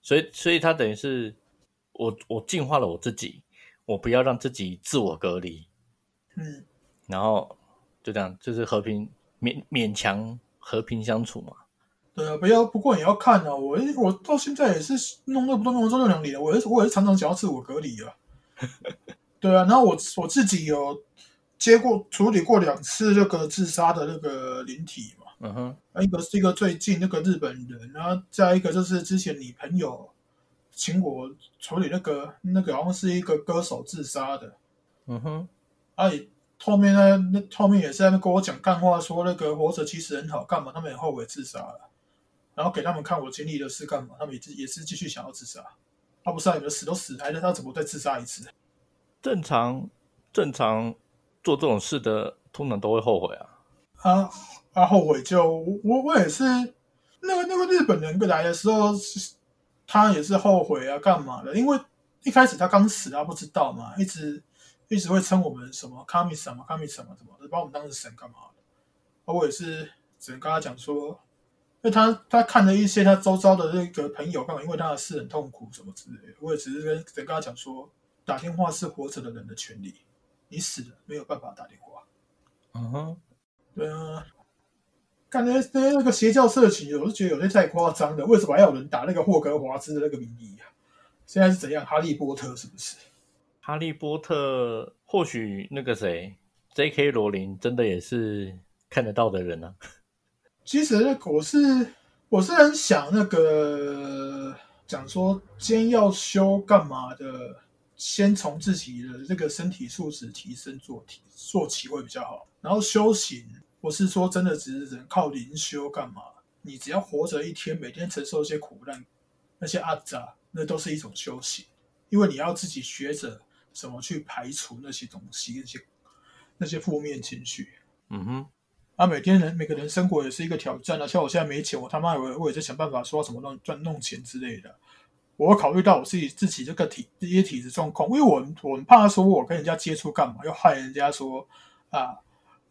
所以所以他等于是我我净化了我自己，我不要让自己自我隔离，嗯，然后就这样，就是和平勉勉强和平相处嘛。对啊，不要不过也要看啊，我我到现在也是弄那么多弄了这六两年了，我也是我也是常常想要自我隔离啊。对啊，然后我我自己有接过处理过两次那个自杀的那个灵体嘛，嗯哼，一个是一个最近那个日本人，然后再一个就是之前你朋友请我处理那个那个好像是一个歌手自杀的，嗯哼，啊，也后面呢那后面也是在那跟我讲干话，说那个活着其实很好，干嘛他们也后悔自杀了，然后给他们看我经历的事干嘛，他们也是也是继续想要自杀，他不是啊，你们死都死了，还他怎么再自杀一次？正常正常做这种事的，通常都会后悔啊。啊啊！后悔就我我我也是，那个那个日本人来的时候，他也是后悔啊，干嘛的？因为一开始他刚死，他不知道嘛，一直一直会称我们什么卡米什么卡米什么什么的，把我们当成神干嘛的？我也是只能跟他讲说，因为他他看了一些他周遭的那个朋友干嘛，因为他的事很痛苦什么之类的，我也只是跟只能跟他讲说，打电话是活着的人的权利，你死了没有办法打电话。嗯哼，对啊，感觉那些那个邪教社群，我是觉得有些太夸张了。为什么还有人打那个霍格华兹的那个名义啊？现在是怎样？哈利波特是不是？哈利波特或许那个谁，J.K. 罗琳真的也是看得到的人啊。其实那我是我是很想那个讲说，今天要修干嘛的，先从自己的这个身体素质提升做起，做起会比较好。然后修行，我是说真的，只是人靠灵修干嘛？你只要活着一天，每天承受一些苦难，那些阿杂，那都是一种修行，因为你要自己学着怎么去排除那些东西，那些那些负面情绪。嗯哼，啊，每天人每个人生活也是一个挑战啊。像我现在没钱，我他妈我我也在想办法说怎么弄赚弄钱之类的。我会考虑到我自己自己这个体这些体质状况，因为我我很怕说我跟人家接触干嘛，又害人家说啊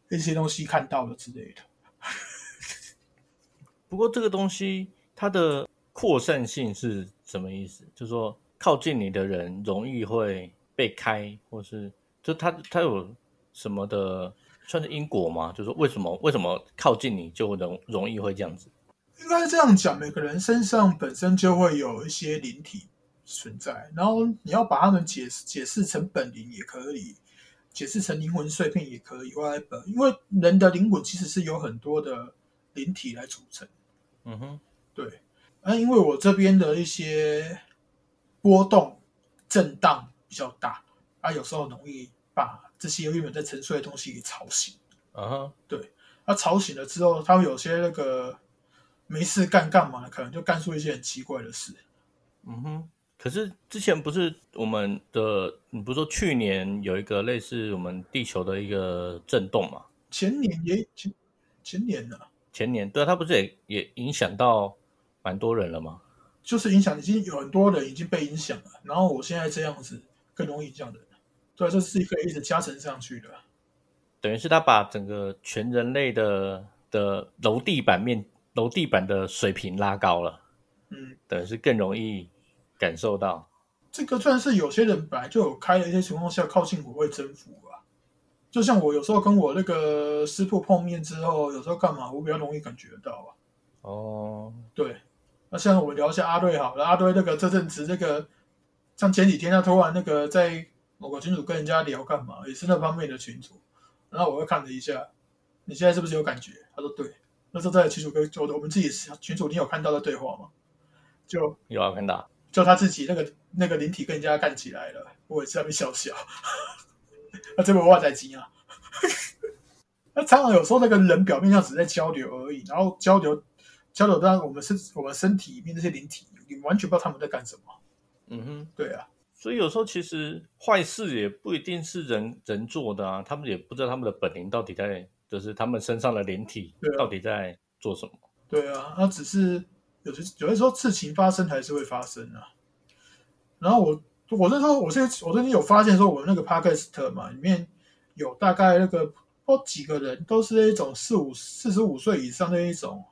一些东西看到了之类的。不过这个东西它的扩散性是什么意思？就是说靠近你的人容易会被开，或是就它它有什么的算是因果吗？就是说为什么为什么靠近你就容容易会这样子？应该是这样讲，每个人身上本身就会有一些灵体存在，然后你要把它们解释解释成本灵也可以，解释成灵魂碎片也可以。whatever，因为人的灵魂其实是有很多的灵体来组成。嗯哼，对，啊，因为我这边的一些波动、震荡比较大，啊，有时候容易把这些原本在沉睡的东西给吵醒。啊哈，对，那、吵醒了之后，他会有些那个没事干干嘛，可能就干出一些很奇怪的事。嗯哼。可是之前不是我们的，你不是说去年有一个类似我们地球的一个震动嘛？前年也前前年呢、前年对啊，它不是也也影响到蛮多人了吗？就是影响已经有很多人已经被影响了，然后我现在这样子更容易影响人。对，这是一个一直加成上去的。等于是他把整个全人类的的楼地板面楼地板的水平拉高了，嗯，等于是更容易感受到。这个算是有些人本来就有开的一些情况下靠近我会征服吧。就像我有时候跟我那个师傅碰面之后，有时候干嘛，我比较容易感觉得到啊。哦，对，那现在我们聊一下阿瑞好了，阿瑞那个这阵子那个，像前几天他突然那个在某个群组跟人家聊干嘛，也是那方面的群组，然后我又看了一下，你现在是不是有感觉？他说对，那时候在群组跟我我们自己群组，你有看到的对话吗？就有啊，看到。就他自己那个那个灵体跟人家干起来了，我也是在那边笑笑，那这边我在急啊。那常常有时候那个人表面上只是在交流而已，然后交流交流到我们身我们身体里面那些灵体，你完全不知道他们在干什么。嗯哼，对啊，所以有时候其实坏事也不一定是人人做的啊，他们也不知道他们的本灵到底在，就是他们身上的灵体到底在做什么。对啊，那只是有些有些时候事情发生还是会发生啊。然后我我那时候我现在我最近有发现说，我们那个 podcast 嘛，里面有大概那个不几个人都是那种四五四十五岁以上的一种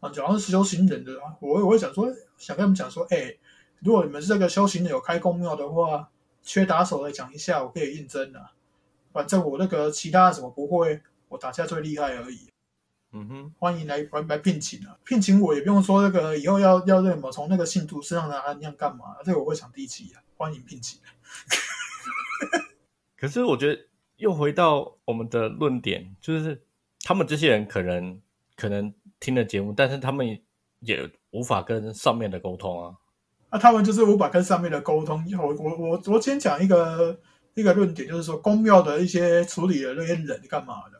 啊，主要是修行人的啊，我我会想说，想跟他们讲说，哎，如果你们是这个修行人有开公庙的话，缺打手来讲一下，我可以应征的。反正我那个其他什么不会，我打架最厉害而已。嗯哼，欢迎来来来聘请啊！聘请我也不用说那个以后要要什么从那个信徒身上拿按量干嘛？这个我会想第七啊，欢迎聘请。可是我觉得又回到我们的论点，就是他们这些人可能可能听了节目，但是他们也无法跟上面的沟通啊。那他们就是无法跟上面的沟通。我我我昨天讲一个一个论点，就是说公庙的一些处理的那些人干嘛的？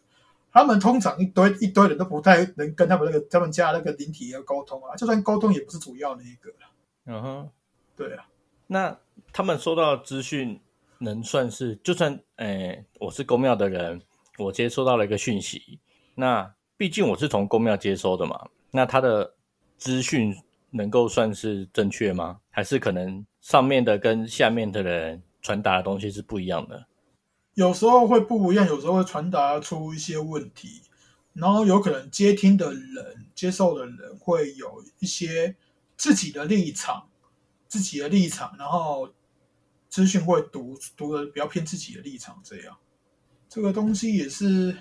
他们通常一堆一堆人都不太能跟他们那个他们家那个灵体要沟通啊，就算沟通也不是主要的一个。嗯哼，对啊。那他们收到资讯能算是，就算诶，我是公庙的人，我接收到了一个讯息，那毕竟我是从公庙接收的嘛，那他的资讯能够算是正确吗？还是可能上面的跟下面的人传达的东西是不一样的？有时候会不一样，有时候会传达出一些问题，然后有可能接听的人、接受的人会有一些自己的立场，自己的立场，然后资讯会读读的比较偏自己的立场，这样这个东西也是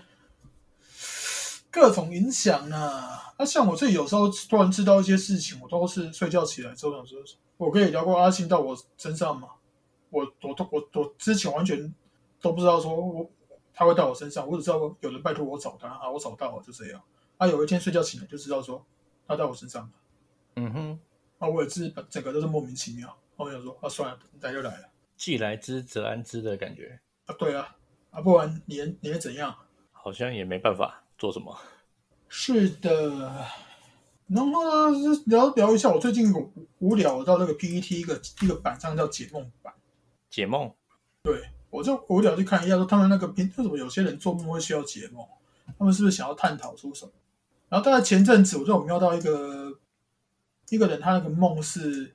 各种影响呢。那像我自己有时候突然知道一些事情，我都是睡觉起来之后想说，我可以聊过阿信到我身上吗？我我我我之前完全。都不知道说我他会到我身上，我只知道有人拜托我找他啊，我找到了就这样。啊，有一天睡觉醒来就知道说他在我身上嗯哼，啊，我也是整个都是莫名其妙。我想说啊，算了，来就来了，既来之则安之的感觉啊。对啊，啊，不然你你会怎样？好像也没办法做什么。是的，然后聊聊一下，我最近无无聊到那个 PPT 一个一个版上叫解梦版，解梦，对。我就无聊去看一下，说他们那个为什么有些人做梦会需要解梦？他们是不是想要探讨出什么？然后大概前阵子，我就有瞄到一个一个人，他那个梦是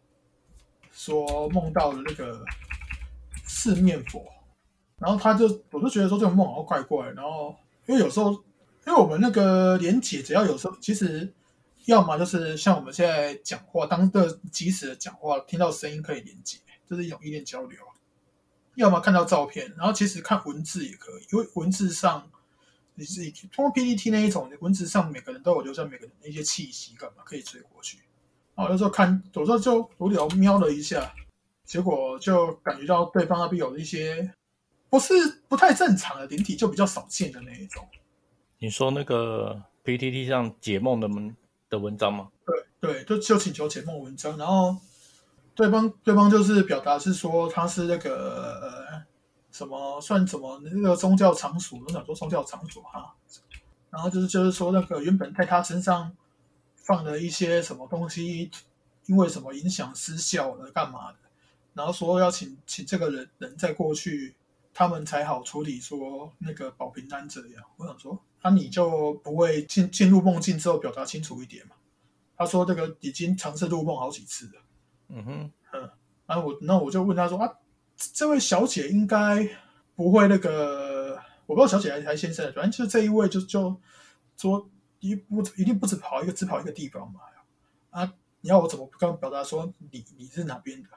说梦到了那个四面佛，然后他就我就觉得说这个梦好怪怪。然后因为有时候，因为我们那个连解，只要有时候其实要么就是像我们现在讲话，当个即时的讲话，听到声音可以连接，这是一种意念交流。要么看到照片，然后其实看文字也可以，因为文字上你自己通过 PPT 那一种，文字上每个人都有留下每个人的一些气息，干嘛可以追过去。然后有时候看，有时候就无聊瞄了一下，结果就感觉到对方那边有一些不是不太正常的灵体，就比较少见的那一种。你说那个 PPT 上解梦的文的文章吗？对对，就就请求解梦文章，然后。对方对方就是表达是说他是那个什么算什么那个宗教场所，我想说宗教场所哈，然后就是就是说那个原本在他身上放的一些什么东西，因为什么影响失效了干嘛的，然后说要请请这个人人再过去，他们才好处理说那个保平安这样。我想说，那你就不会进进入梦境之后表达清楚一点嘛？他说这个已经尝试入梦好几次了。嗯哼，嗯，然后我那我就问他说啊，这位小姐应该不会那个，我不知道小姐还还先生，反正就是这一位就就说一不一定不止跑一个，只跑一个地方嘛。啊，你要我怎么刚表达说你你是哪边的？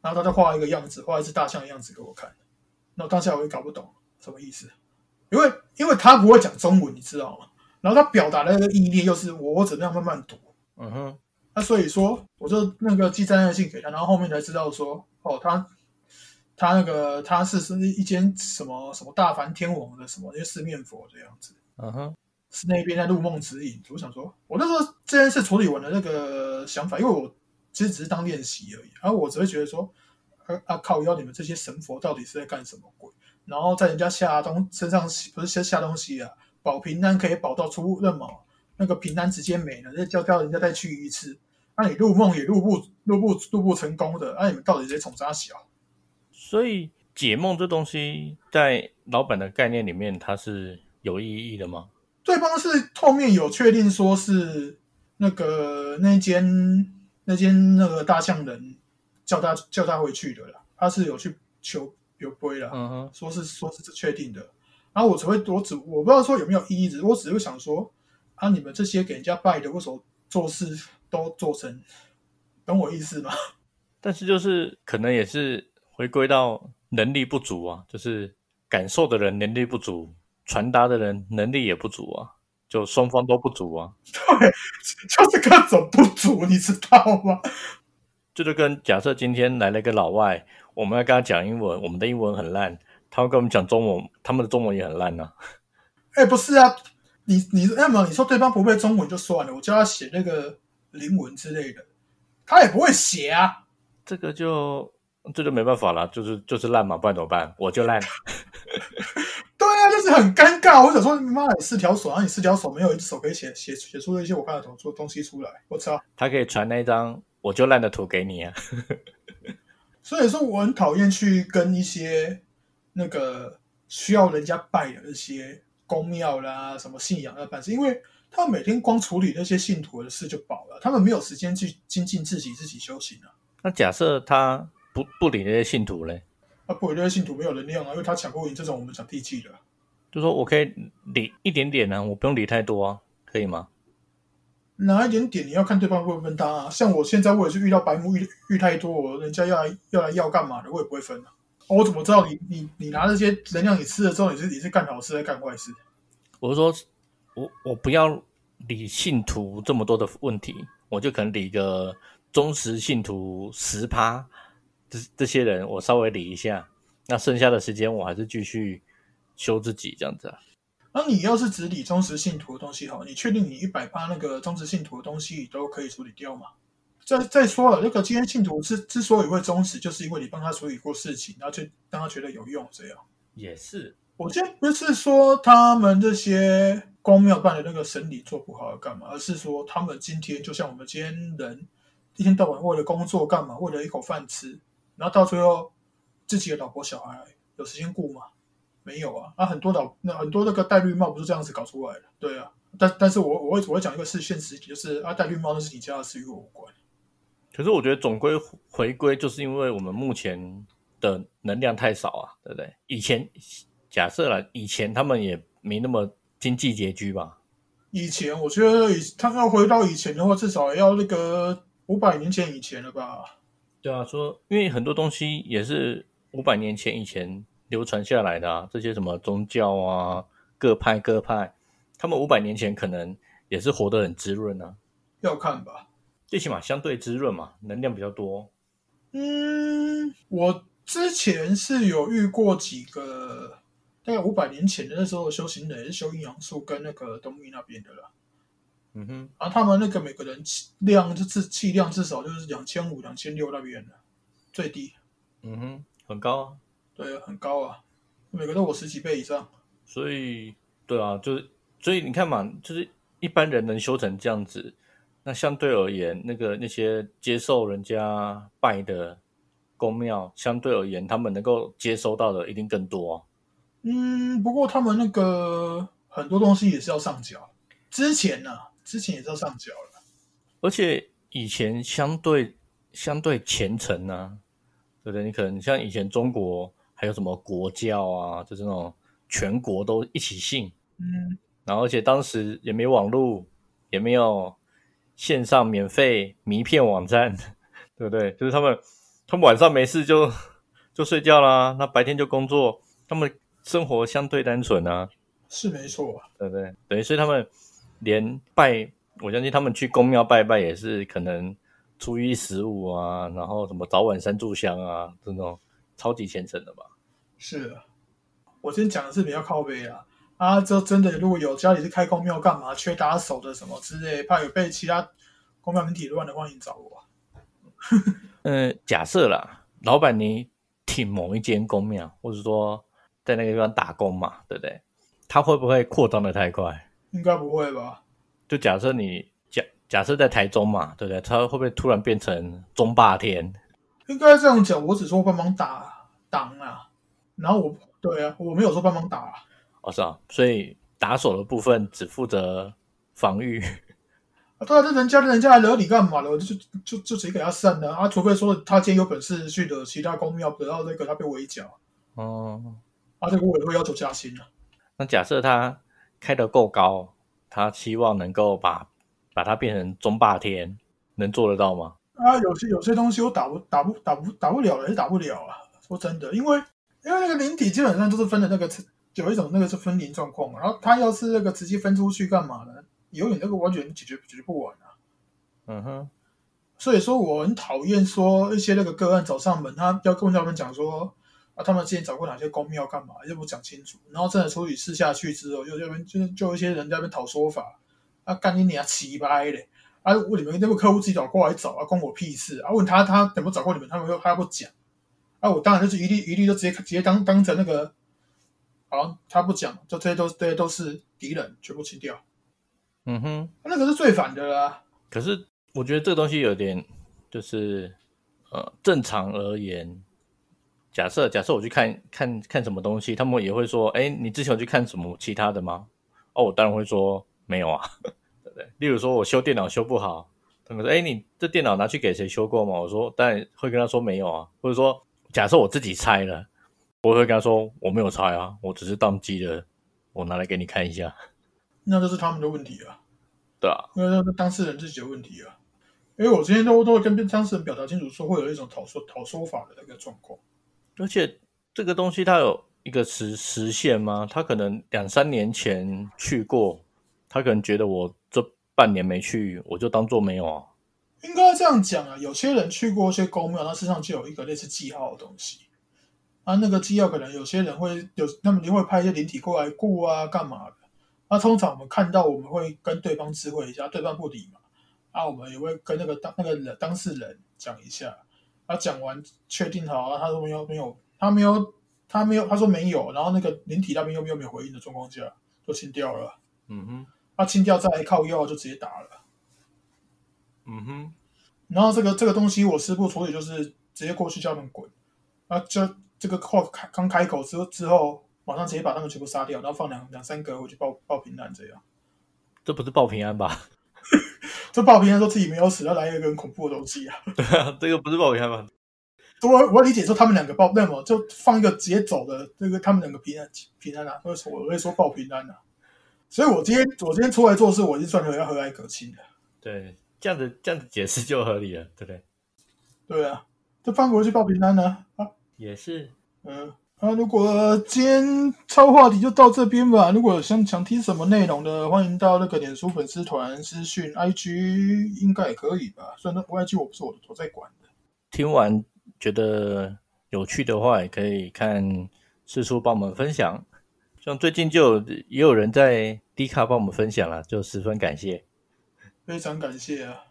然后他就画一个样子，画一只大象的样子给我看。那当下我也搞不懂什么意思，因为因为他不会讲中文，你知道吗？然后他表达的那个意念又是我我怎么样慢慢读，嗯哼。那所以说，我就那个寄灾难信给他，然后后面才知道说，哦，他他那个他是是一间什么什么大梵天王的什么因为四面佛这样子，嗯哼，是那边在入梦指引。我想说，我那时候这件事处理完的那个想法，因为我其实只是当练习而已，然后我只会觉得说，啊啊靠，要你们这些神佛到底是在干什么鬼？然后在人家下东身上不是先下东西啊，保平安可以保到出任毛。那个平安直接没了，再叫叫人家再去一次。那你入梦也入不入不入不成功的，那你们到底谁宠啥小？所以解梦这东西在老板的概念里面，它是有意义的吗？对方是后面有确定说是那个那间那间那个大象人叫他叫他回去的啦，他是有去求有归了，嗯哼，说是说是确定的。然后我只会我只我不知道说有没有意义，只是我只是想说啊，你们这些给人家拜的，为什么做事都做成，懂我意思吗？但是就是可能也是回归到能力不足啊，就是感受的人能力不足，传达的人能力也不足啊，就双方都不足啊。对，就是各种不足，你知道吗？这 就跟假设今天来了一个老外，我们要跟他讲英文，我们的英文很烂，他会跟我们讲中文，他们的中文也很烂呢、哎，不是啊，你你要么你说对方不会中文就算了，我叫他写那个灵文之类的，他也不会写啊。这个就这就没办法了，就是就是烂嘛，不然怎么办？我就烂。对啊，就是很尴尬。我想说，妈，你四条手，然后你四条手没有一只手可以写写写出一些我看得懂的东西出来，我操！他可以传那一张我就烂的图给你啊。所以说，我很讨厌去跟一些那个需要人家拜的那些宫庙啦、什么信仰的办事，因为他们每天光处理那些信徒的事就饱了，他们没有时间去精进自己、自己修行啊。那假设他不不理那些信徒嘞，啊，不，理那些信徒没有能量啊，因为他抢不赢这种我们讲地气的。就说我可以理一点点呢、我不用理太多啊，可以吗？哪一点点你要看对方会不会分他啊。像我现在我也是遇到白目遇遇太多，人家要来要来要干嘛的，我也不会分啊。哦我怎么知道你你你拿这些能量你吃了之后，你是你是干好事还是干坏事？我是说，我我不要理信徒这么多的问题，我就可能理个忠实信徒十趴，这这些人我稍微理一下，那剩下的时间我还是继续修自己这样子啊。那你要是只理忠实信徒的东西，好，你确定你一百趴那个忠实信徒的东西都可以处理掉吗？再再说了，那个今天信徒之之所以会忠实，就是因为你帮他处理过事情，然后就让他觉得有用，这样。也是，我今天不是说他们这些公庙办的那个审理做不好要干嘛，而是说他们今天就像我们今天人一天到晚为了工作干嘛，为了一口饭吃，然后到最后自己的老婆小孩有时间顾吗？没有啊，啊很多老那很多那个戴绿帽不是这样子搞出来的，对啊，但但是我我会我会讲一个是现实就是啊戴绿帽那是你家的事，与我无关。可是我觉得总归回归，就是因为我们目前的能量太少啊，对不对？以前假设了，以前他们也没那么经济拮据吧？以前我觉得以他要回到以前的话，至少要那个五百年前以前了吧？对啊，说因为很多东西也是五百年前以前流传下来的啊，这些什么宗教啊，各派各派，他们五百年前可能也是活得很滋润啊，要看吧。最起码相对滋润嘛，能量比较多。嗯，我之前是有遇过几个，大概五百年前的那时候修行人，是修阴阳术跟那个东域那边的啦。嗯哼，啊，他们那个每个人气量就是气量至少就是两千五、两千六那边的最低，嗯哼，很高啊。对，很高啊，每个都我十几倍以上。所以，对啊，就是所以你看嘛，就是一般人能修成这样子，那相对而言，那个那些接受人家拜的宫庙，相对而言，他们能够接收到的一定更多啊、嗯，不过他们那个很多东西也是要上缴，之前呢、之前也是要上缴了。而且以前相对相对虔诚啊，对不对？你可能像以前中国还有什么国教啊，就是那种全国都一起信，嗯，然后而且当时也没网络，也没有线上免费迷片网站，对不对？就是他们他们晚上没事就就睡觉啦，那白天就工作，他们生活相对单纯啊，是没错啊。对不对？等于所以他们连拜，我相信他们去公庙拜拜也是可能初一十五啊，然后什么早晚三炷香啊，这种超级虔诚的吧。是的，我今天讲的是比较靠背啊。啊，这真的如果有家里是开公庙干嘛，缺打手的什么之类，怕有被其他公庙人体乱的，欢迎找我啊。嗯，假设啦，老板你挺某一间公庙，或者说在那个地方打工嘛，对不对？他会不会扩张的太快？应该不会吧？就假设你假假设在台中嘛，对不对？他会不会突然变成中霸天？应该这样讲，我只说帮忙打挡啊，然后我对啊，我没有说帮忙打、啊。哦，是啊，所以打手的部分只负责防御。啊，对啊，这人家人家来惹你干嘛了？我就就就直接给他散了啊！除非说他今天有本事去惹其他公庙，得到那个他被围剿哦，啊，这个我也会要求加薪啊。那假设他开得够高，他希望能够把把它变成中霸天，能做得到吗？啊，有些有些东西我打不打不打不打不了了，是打不了啊。说真的，因为因为那个灵体基本上都是分的那个有一种那个是分离状况嘛，然后他要是那个直接分出去干嘛呢？有你那个完全解决解决不完啊。嗯哼，所以说我很讨厌说一些那个个案找上门，他要跟他们讲说啊，他们之前找过哪些公庙干嘛，又不讲清楚，然后真的处理事下去之后，又这边就就一些人在那边讨说法，啊，干你娘奇掰嘞！啊，我你们那个客户自己找过来找啊，关我屁事啊！问他他有没有找过你们，他们又他不讲，啊，我当然就是一律一律就直接直接当当成那个，好，他不讲，就这些都这些都是敌人，全部清掉。嗯哼，那个是最反的啦。可是我觉得这个东西有点，就是呃，正常而言，假设假设我去看看看什么东西，他们也会说，哎，你之前有去看什么其他的吗？哦，我当然会说没有啊。对，例如说我修电脑修不好，他们说：“哎，你这电脑拿去给谁修过吗？”我说：“当然会跟他说没有啊。”或者说，假设我自己拆了，我会跟他说：“我没有拆啊，我只是宕机了，我拿来给你看一下。”那就是他们的问题啊。对啊，因为那是当事人自己的问题啊。因为我之前都都会跟当事人表达清楚，说会有一种讨说讨说法的那个状况。而且这个东西它有一个时时限吗？他可能两三年前去过，他可能觉得我这。半年没去，我就当做没有啊。应该这样讲啊，有些人去过一些公庙，他身上就有一个类似记号的东西。啊，那个机要可能有些人会有，他们就会派一些灵体过来顾啊，干嘛的？那通常我们看到，我们会跟对方知会一下，对方不理嘛。啊，我们也会跟那个当那个人当事人讲一下。啊，讲完确定好啊，他说没有没有，他没有他没有，他说没有，然后那个灵体那边又没有没有回应的状况下，就清掉了。嗯哼。他清掉再来靠药就直接打了，嗯哼，然后这个这个东西我师傅处理就是直接过去叫他们滚，啊，就这个话开刚开口之之后，马上直接把他们全部杀掉，然后放两两三个回去报报平安这样，这不是报平安吧？这报平安说自己没有死，要来一个很恐怖的东西啊！对啊，这个不是报平安吧？我我理解说他们两个报那么就放一个直接走的这个他们两个平安平安啊，我我会说报平安啊。所以，我今天我今天出来做事，我已经算要和蔼可亲的。对，这样子这样子解释就合理了，对不对？对啊，就放回去报平安呢。啊，也是。嗯，啊，如果今天超话题就到这边吧。如果想想听什么内容的，欢迎到那个脸书粉丝团私讯，IG 应该也可以吧。虽然那 IG 我不是我我在管的。听完觉得有趣的话，也可以看四叔帮我们分享。像最近就也有人在 D 卡帮我们分享了，就十分感谢，非常感谢啊！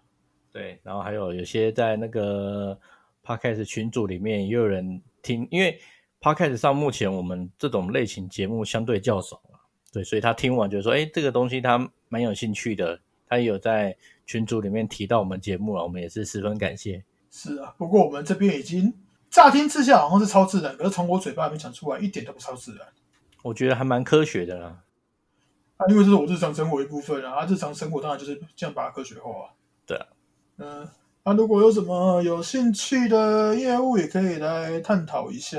对，然后还有有些在那个 Podcast 群组里面也有人听，因为 Podcast 上目前我们这种类型节目相对较少了，对，所以他听完就说：“哎，这个东西他蛮有兴趣的。”他也有在群组里面提到我们节目了，我们也是十分感谢。是啊，不过我们这边已经乍听之下好像是超自然，可是从我嘴巴里面讲出来一点都不超自然。我觉得还蛮科学的啦，啊，因为这是我日常生活一部分啊，日常生活当然就是这样把它科学化。对啊，嗯，啊，如果有什么有兴趣的业务，也可以来探讨一下。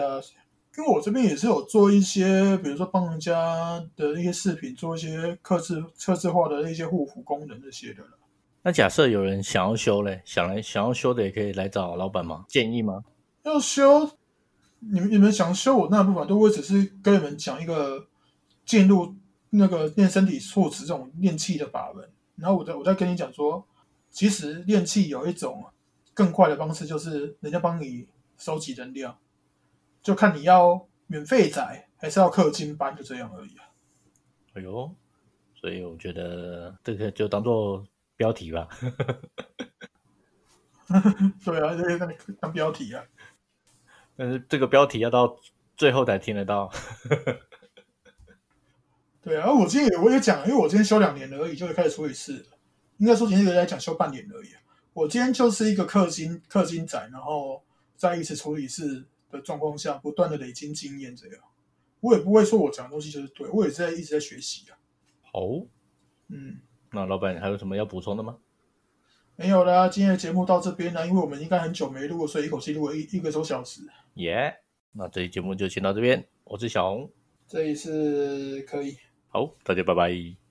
因为我这边也是有做一些，比如说帮人家的一些视频，做一些刻字、刻字化的一些护肤功能这些的那假设有人想要修嘞，想来想要修的，也可以来找老板吗？建议吗？要修。你们你们想修我那部分，都会只是跟你们讲一个进入那个练身体措辞这种练气的法门，然后我再我再跟你讲说，其实练气有一种更快的方式，就是人家帮你收集能量，就看你要免费载还是要氪金班，就这样而已啊。哎呦，所以我觉得这个就当做标题吧。对啊，这个当标题啊。但是这个标题要到最后才听得到。对啊，我今天也我也讲，因为我今天休两年而已，就会开始处理事。应该说今天在讲休半年而已。我今天就是一个氪金氪金仔，然后在一次处理事的状况下，不断的累积经验，这样。我也不会说我讲的东西就是对，我也是在一直在学习啊。好，嗯，那老板还有什么要补充的吗？没有啦，今天的节目到这边啦，因为我们应该很久没录，所以一口气录了一一个多小时。耶，那这期节目就先到这边。我是小红，这一次可以。好，大家拜拜。